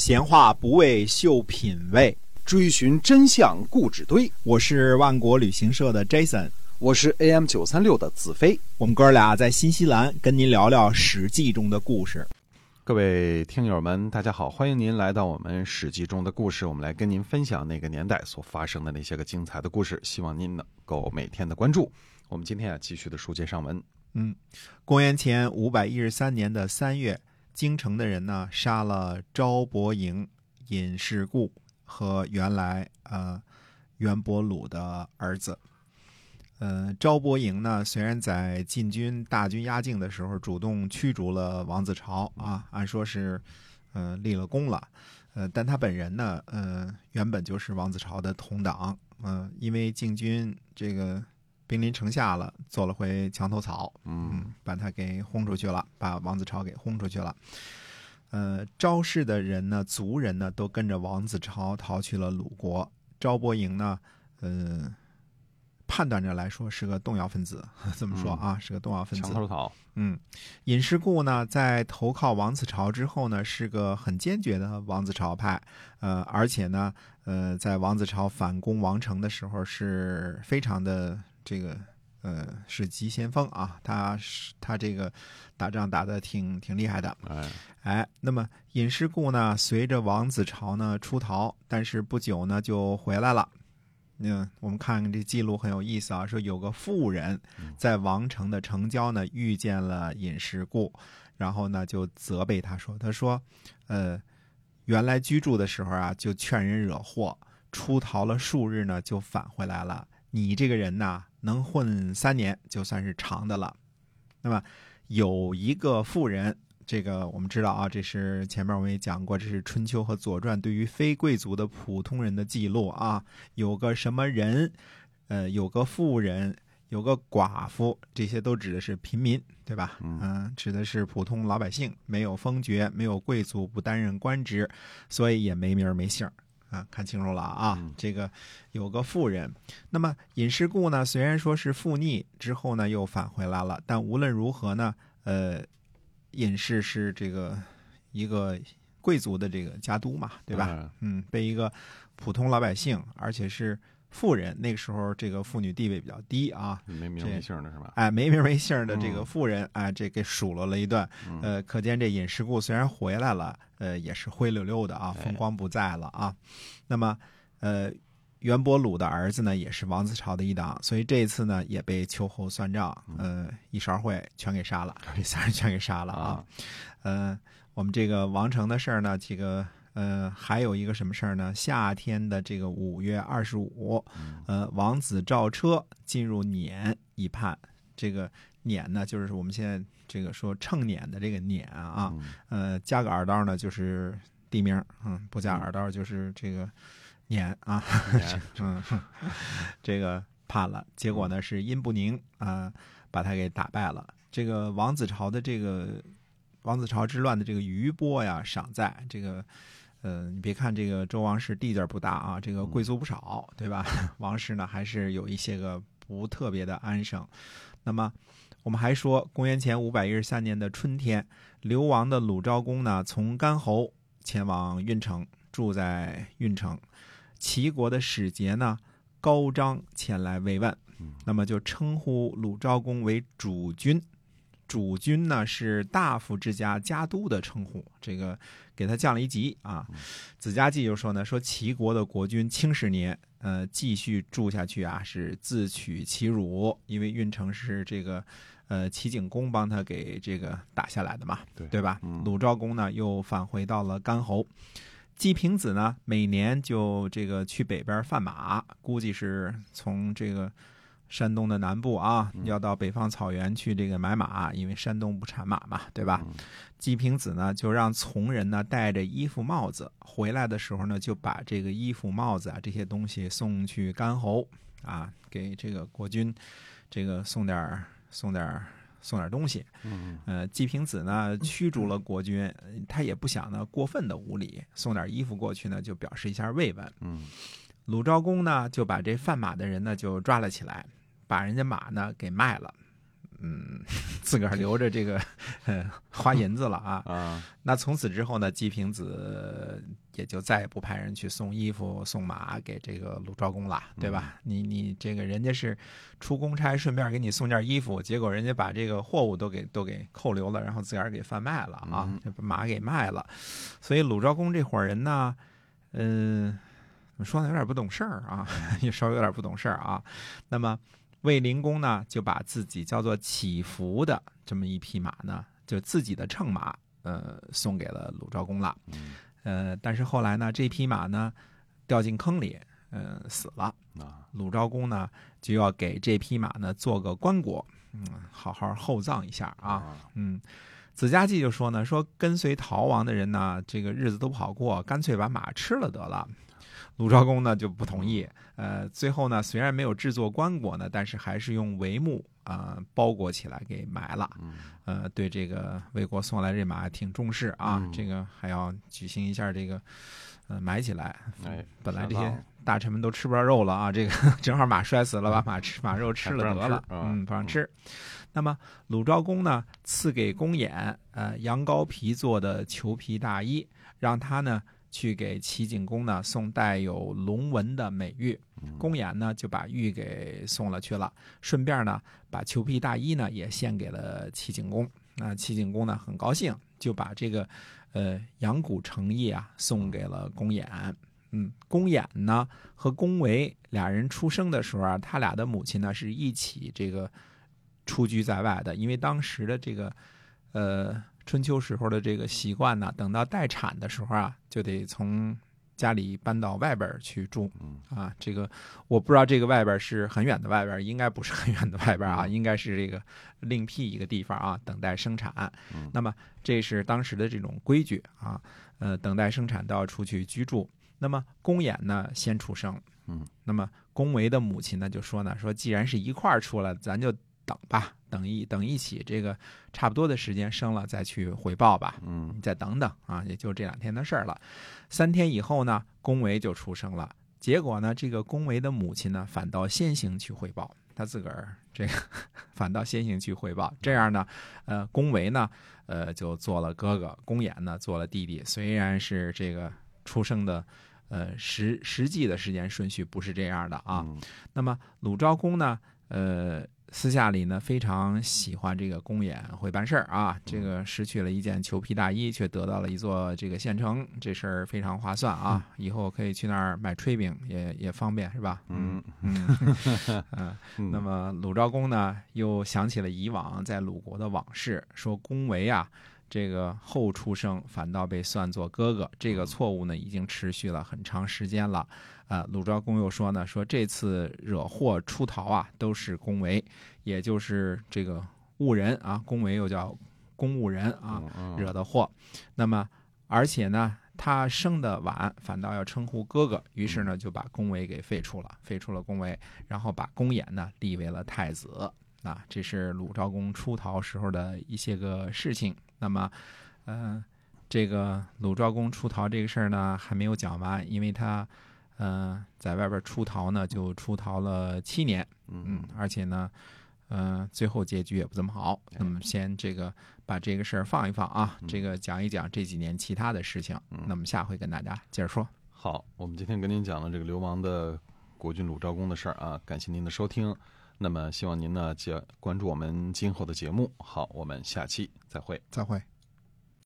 闲话不为秀品味，追寻真相故纸堆。我是万国旅行社的 Jason，我是 AM 九三六的子飞。我们哥俩在新西兰跟您聊聊《史记》中的故事。各位听友们，大家好，欢迎您来到我们《史记》中的故事。我们来跟您分享那个年代所发生的那些个精彩的故事，希望您能够每天的关注。我们今天啊，继续的书接上文。嗯，公元前五百一十三年的三月。京城的人呢，杀了昭伯营、尹世固和原来呃袁伯鲁的儿子。呃，昭伯营呢，虽然在晋军大军压境的时候主动驱逐了王子朝啊，按说是呃立了功了，呃，但他本人呢，呃，原本就是王子朝的同党，嗯，因为晋军这个。兵临城下了，做了回墙头草，嗯，把他给轰出去了，把王子朝给轰出去了。呃，昭氏的人呢，族人呢，都跟着王子朝逃去了鲁国。昭伯营呢，呃，判断着来说是个动摇分子，这么说啊，是个动摇分子。墙头草。嗯，尹世固呢，在投靠王子朝之后呢，是个很坚决的王子朝派。呃，而且呢，呃，在王子朝反攻王城的时候，是非常的。这个呃是急先锋啊，他是他这个打仗打的挺挺厉害的，哎哎，那么尹师固呢，随着王子朝呢出逃，但是不久呢就回来了。嗯，我们看看这记录很有意思啊，说有个妇人在王城的城郊呢遇见了尹师固，然后呢就责备他说：“他说，呃，原来居住的时候啊就劝人惹祸，出逃了数日呢就返回来了。你这个人呐。”能混三年就算是长的了。那么有一个妇人，这个我们知道啊，这是前面我们也讲过，这是春秋和左传对于非贵族的普通人的记录啊。有个什么人，呃，有个妇人，有个寡妇，这些都指的是平民，对吧？嗯，指的是普通老百姓，没有封爵，没有贵族，不担任官职，所以也没名没姓。啊，看清楚了啊！这个有个妇人，那么尹世故呢？虽然说是复逆之后呢，又返回来了，但无论如何呢，呃，尹氏是这个一个贵族的这个家督嘛，对吧？嗯，被一个普通老百姓，而且是。妇人那个时候，这个妇女地位比较低啊，没名没姓的是吧？哎，没名没姓的这个妇人，哎，这给数落了一顿。呃，可见这尹世固虽然回来了，呃，也是灰溜溜的啊，风光不在了啊。那么，呃，袁伯鲁的儿子呢，也是王子朝的一党，所以这一次呢，也被秋后算账，呃，一勺烩全给杀了，这仨人全给杀了啊。呃，我们这个王城的事儿呢，这个。呃，还有一个什么事儿呢？夏天的这个五月二十五，呃，王子召车进入辇一判。这个辇呢，就是我们现在这个说称辇的这个辇啊，呃，加个耳刀呢就是地名，嗯，不加耳刀就是这个辇啊，嗯，这个判了。结果呢是阴不宁啊，把他给打败了。这个王子朝的这个王子朝之乱的这个余波呀，尚在这个。呃，你别看这个周王室地界不大啊，这个贵族不少，对吧？王室呢还是有一些个不特别的安生。那么，我们还说，公元前五百一十三年的春天，流亡的鲁昭公呢，从干侯前往运城，住在运城。齐国的使节呢，高张前来慰问，那么就称呼鲁昭公为主君。主君呢是大夫之家家督的称呼，这个给他降了一级啊。子家季就说呢，说齐国的国君青十年，呃，继续住下去啊，是自取其辱，因为运城是这个，呃，齐景公帮他给这个打下来的嘛，对对吧？鲁昭公呢又返回到了干侯，季平子呢每年就这个去北边贩马，估计是从这个。山东的南部啊，要到北方草原去这个买马，因为山东不产马嘛，对吧？季平子呢，就让从人呢带着衣服帽子回来的时候呢，就把这个衣服帽子啊这些东西送去干侯啊，给这个国君这个送点送点送点东西。嗯，呃，季平子呢驱逐了国君，他也不想呢过分的无礼，送点衣服过去呢，就表示一下慰问。嗯，鲁昭公呢就把这贩马的人呢就抓了起来。把人家马呢给卖了，嗯，自个儿留着这个呃花银子了啊。啊，那从此之后呢，季平子也就再也不派人去送衣服、送马给这个鲁昭公了，对吧？你你这个人家是出公差，顺便给你送件衣服，结果人家把这个货物都给都给扣留了，然后自个儿给贩卖了啊，就把马给卖了。所以鲁昭公这伙人呢，嗯、说呢，有点不懂事儿啊，也稍微有点不懂事儿啊。那么卫灵公呢，就把自己叫做祈福的这么一匹马呢，就自己的乘马，呃，送给了鲁昭公了。嗯呃，但是后来呢，这匹马呢掉进坑里，呃，死了。啊，鲁昭公呢就要给这匹马呢做个棺椁，嗯，好好厚葬一下啊。嗯，子家季就说呢，说跟随逃亡的人呢，这个日子都不好过，干脆把马吃了得了。鲁昭公呢就不同意，呃，最后呢虽然没有制作棺椁呢，但是还是用帷幕啊、包裹起来给埋了。嗯。呃，对这个魏国送来这马挺重视啊，嗯。这个还要举行一下这个呃埋起来。哎，本来这些大臣们都吃不着肉了啊，这个 正好马摔死了，把马吃马肉吃了得了，嗯，不让吃。那么鲁昭公呢，赐给公衍呃羊羔皮做的裘皮大衣，让他呢去给齐景公呢送带有龙纹的美玉。公衍呢就把玉给送了去了，顺便呢把裘皮大衣呢也献给了齐景公。那齐景公呢很高兴，就把这个呃阳谷诚意啊送给了公衍。嗯，公衍呢和公维俩人出生的时候啊，他俩的母亲呢是一起这个出居在外的，因为当时的这个呃春秋时候的这个习惯呢，等到待产的时候啊，就得从家里搬到外边去住嗯啊。这个我不知道这个外边是很远的外边，应该不是很远的外边啊，应该是这个另辟一个地方啊，等待生产。嗯那么这是当时的这种规矩啊，呃，等待生产都要出去居住。那么公衍呢先出生，嗯，那么公维的母亲呢就说呢，说既然是一块儿出来，咱就等吧，等一等一起这个差不多的时间生了再去回报吧。嗯你再等等啊，也就这两天的事儿了。三天以后呢，公维就出生了。结果呢，这个公维的母亲呢，反倒先行去汇报，他自个儿这个反倒先行去汇报。这样呢，呃，公维呢，呃，就做了哥哥，公衍呢做了弟弟。虽然是这个出生的，呃，实实际的时间顺序不是这样的啊。嗯那么鲁昭公呢，呃，私下里呢非常喜欢这个公演会办事儿啊。这个失去了一件裘皮大衣，却得到了一座这个县城，这事儿非常划算啊！以后可以去那儿买炊饼，也也方便是吧？嗯嗯嗯。嗯，那么鲁昭公呢，又想起了以往在鲁国的往事，说公维啊，这个后出生反倒被算作哥哥，这个错误呢已经持续了很长时间了。啊，鲁昭公又说呢，说这次惹祸出逃啊，都是公维，也就是这个误人啊，公维又叫公务人啊，嗯惹的祸。那么，而且呢，他生的晚，反倒要称呼哥哥，于是呢，就把公维给废除了，废除了公维，然后把公衍呢立为了太子。啊，这是鲁昭公出逃时候的一些个事情。那么，呃，这个鲁昭公出逃这个事儿呢，还没有讲完，因为他，呃，在外边出逃呢，就出逃了七年。嗯，而且呢，呃，最后结局也不怎么好。那么先这个把这个事儿放一放啊，这个讲一讲这几年其他的事情。那么下回跟大家接着说。好，我们今天跟您讲了这个流亡的国君鲁昭公的事儿啊，感谢您的收听。那么希望您呢，接关注我们今后的节目。好，我们下期再会。再会。